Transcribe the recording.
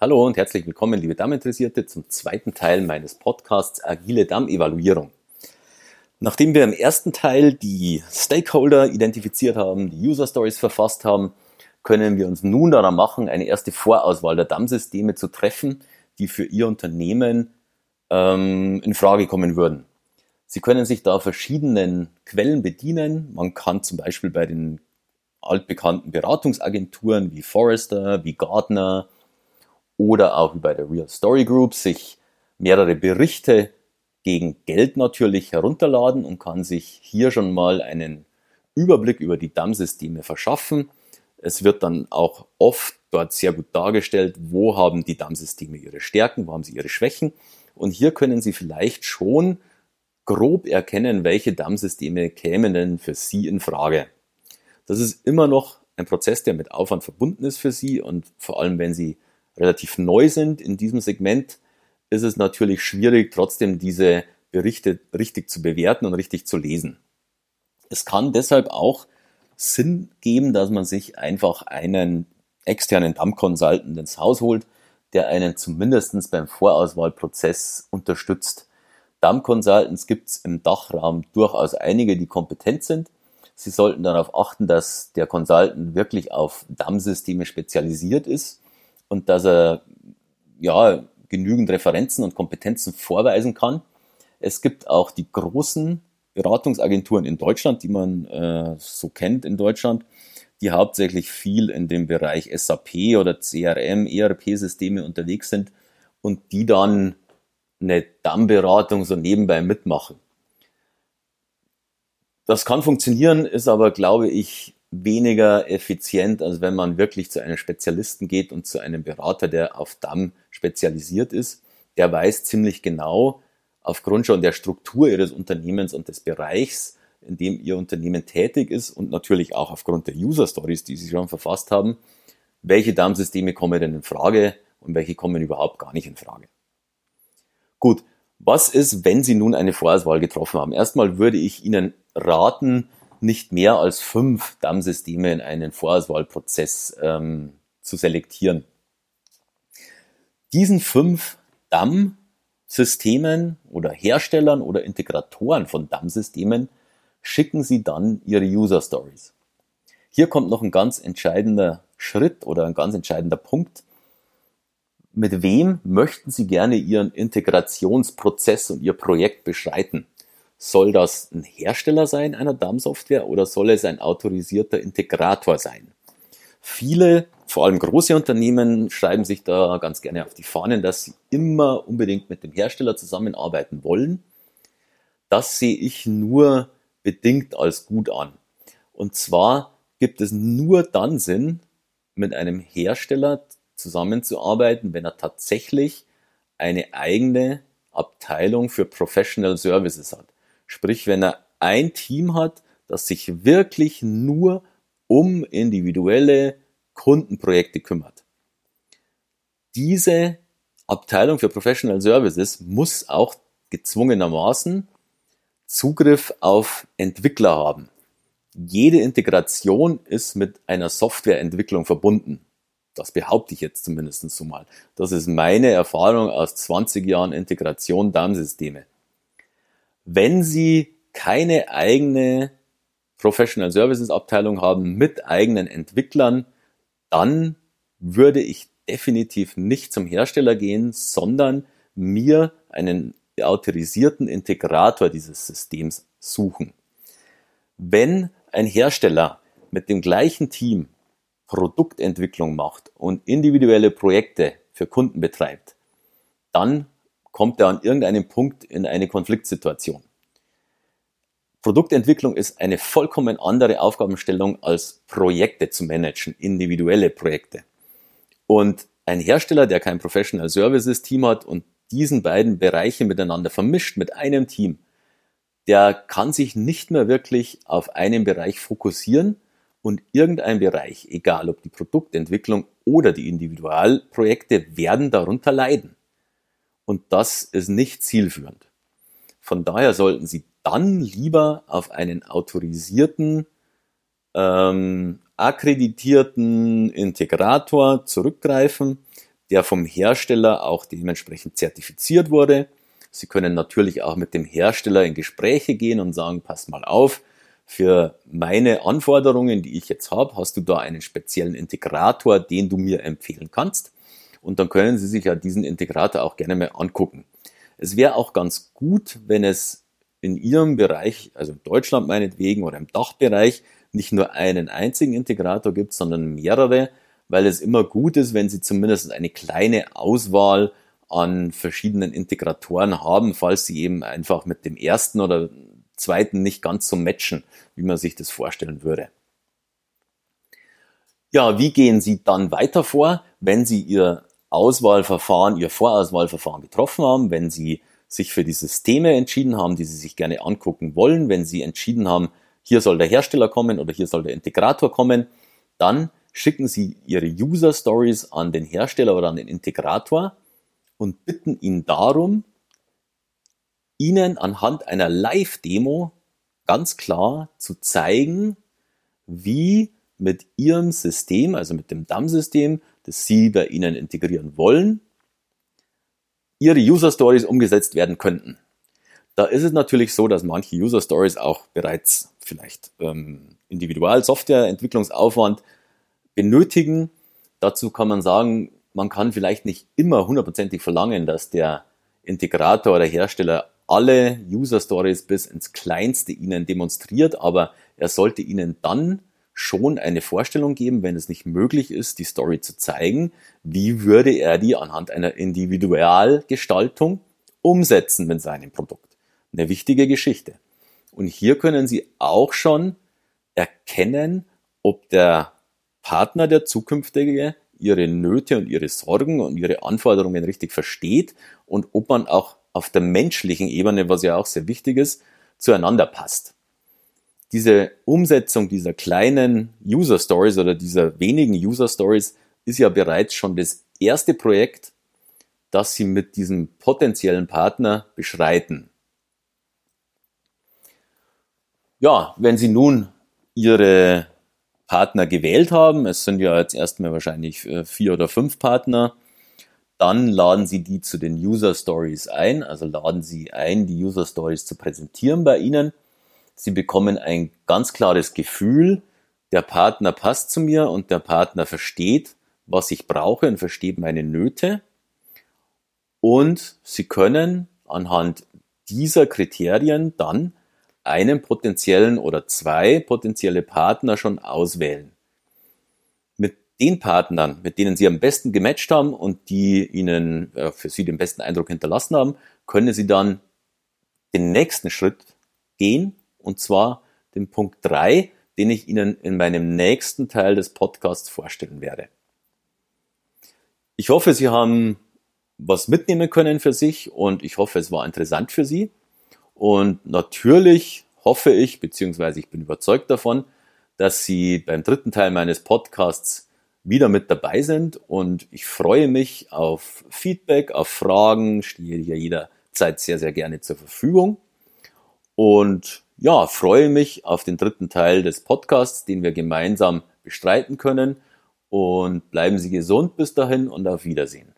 Hallo und herzlich willkommen, liebe Damminteressierte, zum zweiten Teil meines Podcasts Agile Damm-Evaluierung. Nachdem wir im ersten Teil die Stakeholder identifiziert haben, die User Stories verfasst haben, können wir uns nun daran machen, eine erste Vorauswahl der Damm-Systeme zu treffen, die für Ihr Unternehmen ähm, in Frage kommen würden. Sie können sich da verschiedenen Quellen bedienen. Man kann zum Beispiel bei den altbekannten Beratungsagenturen wie Forrester, wie Gartner, oder auch wie bei der Real Story Group sich mehrere Berichte gegen Geld natürlich herunterladen und kann sich hier schon mal einen Überblick über die DAM-Systeme verschaffen. Es wird dann auch oft dort sehr gut dargestellt, wo haben die DAM-Systeme ihre Stärken, wo haben sie ihre Schwächen. Und hier können Sie vielleicht schon grob erkennen, welche DAM-Systeme kämen denn für Sie in Frage. Das ist immer noch ein Prozess, der mit Aufwand verbunden ist für Sie und vor allem, wenn Sie relativ neu sind in diesem Segment, ist es natürlich schwierig, trotzdem diese Berichte richtig zu bewerten und richtig zu lesen. Es kann deshalb auch Sinn geben, dass man sich einfach einen externen Damm-Consultant ins Haus holt, der einen zumindest beim Vorauswahlprozess unterstützt. Damm-Consultants gibt es im Dachraum durchaus einige, die kompetent sind. Sie sollten darauf achten, dass der Consultant wirklich auf Damm-Systeme spezialisiert ist und dass er ja genügend Referenzen und Kompetenzen vorweisen kann. Es gibt auch die großen Beratungsagenturen in Deutschland, die man äh, so kennt in Deutschland, die hauptsächlich viel in dem Bereich SAP oder CRM, ERP-Systeme unterwegs sind und die dann eine Dammberatung so nebenbei mitmachen. Das kann funktionieren, ist aber, glaube ich, weniger effizient, als wenn man wirklich zu einem Spezialisten geht und zu einem Berater, der auf Damm spezialisiert ist. Der weiß ziemlich genau, aufgrund schon der Struktur ihres Unternehmens und des Bereichs, in dem ihr Unternehmen tätig ist und natürlich auch aufgrund der User Stories, die sie schon verfasst haben, welche Damm-Systeme kommen denn in Frage und welche kommen überhaupt gar nicht in Frage. Gut, was ist, wenn Sie nun eine Vorauswahl getroffen haben? Erstmal würde ich Ihnen raten, nicht mehr als fünf DAM-Systeme in einen Vorauswahlprozess ähm, zu selektieren. Diesen fünf DAM-Systemen oder Herstellern oder Integratoren von DAM-Systemen schicken Sie dann Ihre User Stories. Hier kommt noch ein ganz entscheidender Schritt oder ein ganz entscheidender Punkt. Mit wem möchten Sie gerne Ihren Integrationsprozess und Ihr Projekt beschreiten? Soll das ein Hersteller sein einer DAM-Software oder soll es ein autorisierter Integrator sein? Viele, vor allem große Unternehmen, schreiben sich da ganz gerne auf die Fahnen, dass sie immer unbedingt mit dem Hersteller zusammenarbeiten wollen. Das sehe ich nur bedingt als gut an. Und zwar gibt es nur dann Sinn, mit einem Hersteller zusammenzuarbeiten, wenn er tatsächlich eine eigene Abteilung für Professional Services hat. Sprich, wenn er ein Team hat, das sich wirklich nur um individuelle Kundenprojekte kümmert. Diese Abteilung für Professional Services muss auch gezwungenermaßen Zugriff auf Entwickler haben. Jede Integration ist mit einer Softwareentwicklung verbunden. Das behaupte ich jetzt zumindest so mal. Das ist meine Erfahrung aus 20 Jahren Integration DAM-Systeme. Wenn Sie keine eigene Professional Services Abteilung haben mit eigenen Entwicklern, dann würde ich definitiv nicht zum Hersteller gehen, sondern mir einen autorisierten Integrator dieses Systems suchen. Wenn ein Hersteller mit dem gleichen Team Produktentwicklung macht und individuelle Projekte für Kunden betreibt, dann kommt er an irgendeinem Punkt in eine Konfliktsituation. Produktentwicklung ist eine vollkommen andere Aufgabenstellung als Projekte zu managen, individuelle Projekte. Und ein Hersteller, der kein Professional Services Team hat und diesen beiden Bereiche miteinander vermischt mit einem Team, der kann sich nicht mehr wirklich auf einen Bereich fokussieren und irgendein Bereich, egal ob die Produktentwicklung oder die Individualprojekte, werden darunter leiden. Und das ist nicht zielführend. Von daher sollten Sie dann lieber auf einen autorisierten, ähm, akkreditierten Integrator zurückgreifen, der vom Hersteller auch dementsprechend zertifiziert wurde. Sie können natürlich auch mit dem Hersteller in Gespräche gehen und sagen, pass mal auf, für meine Anforderungen, die ich jetzt habe, hast du da einen speziellen Integrator, den du mir empfehlen kannst. Und dann können Sie sich ja diesen Integrator auch gerne mal angucken. Es wäre auch ganz gut, wenn es in Ihrem Bereich, also in Deutschland meinetwegen oder im Dachbereich, nicht nur einen einzigen Integrator gibt, sondern mehrere, weil es immer gut ist, wenn Sie zumindest eine kleine Auswahl an verschiedenen Integratoren haben, falls Sie eben einfach mit dem ersten oder zweiten nicht ganz so matchen, wie man sich das vorstellen würde. Ja, wie gehen Sie dann weiter vor, wenn Sie Ihr Auswahlverfahren, Ihr Vorauswahlverfahren getroffen haben, wenn Sie sich für die Systeme entschieden haben, die Sie sich gerne angucken wollen, wenn Sie entschieden haben, hier soll der Hersteller kommen oder hier soll der Integrator kommen, dann schicken Sie Ihre User Stories an den Hersteller oder an den Integrator und bitten ihn darum, Ihnen anhand einer Live-Demo ganz klar zu zeigen, wie mit Ihrem System, also mit dem DAM-System, das Sie bei Ihnen integrieren wollen, Ihre User Stories umgesetzt werden könnten. Da ist es natürlich so, dass manche User Stories auch bereits vielleicht ähm, Individual-Software-Entwicklungsaufwand benötigen. Dazu kann man sagen, man kann vielleicht nicht immer hundertprozentig verlangen, dass der Integrator oder Hersteller alle User Stories bis ins Kleinste Ihnen demonstriert, aber er sollte Ihnen dann schon eine Vorstellung geben, wenn es nicht möglich ist, die Story zu zeigen, wie würde er die anhand einer Individualgestaltung umsetzen mit seinem Produkt. Eine wichtige Geschichte. Und hier können Sie auch schon erkennen, ob der Partner, der zukünftige, ihre Nöte und ihre Sorgen und ihre Anforderungen richtig versteht und ob man auch auf der menschlichen Ebene, was ja auch sehr wichtig ist, zueinander passt. Diese Umsetzung dieser kleinen User Stories oder dieser wenigen User Stories ist ja bereits schon das erste Projekt, das Sie mit diesem potenziellen Partner beschreiten. Ja, wenn Sie nun Ihre Partner gewählt haben, es sind ja jetzt erstmal wahrscheinlich äh, vier oder fünf Partner, dann laden Sie die zu den User Stories ein, also laden Sie ein, die User Stories zu präsentieren bei Ihnen. Sie bekommen ein ganz klares Gefühl, der Partner passt zu mir und der Partner versteht, was ich brauche und versteht meine Nöte. Und Sie können anhand dieser Kriterien dann einen potenziellen oder zwei potenzielle Partner schon auswählen den Partnern, mit denen Sie am besten gematcht haben und die Ihnen äh, für Sie den besten Eindruck hinterlassen haben, können Sie dann den nächsten Schritt gehen und zwar den Punkt drei, den ich Ihnen in meinem nächsten Teil des Podcasts vorstellen werde. Ich hoffe, Sie haben was mitnehmen können für sich und ich hoffe, es war interessant für Sie. Und natürlich hoffe ich, beziehungsweise ich bin überzeugt davon, dass Sie beim dritten Teil meines Podcasts wieder mit dabei sind und ich freue mich auf Feedback, auf Fragen, stehe hier jederzeit sehr, sehr gerne zur Verfügung und ja, freue mich auf den dritten Teil des Podcasts, den wir gemeinsam bestreiten können und bleiben Sie gesund bis dahin und auf Wiedersehen.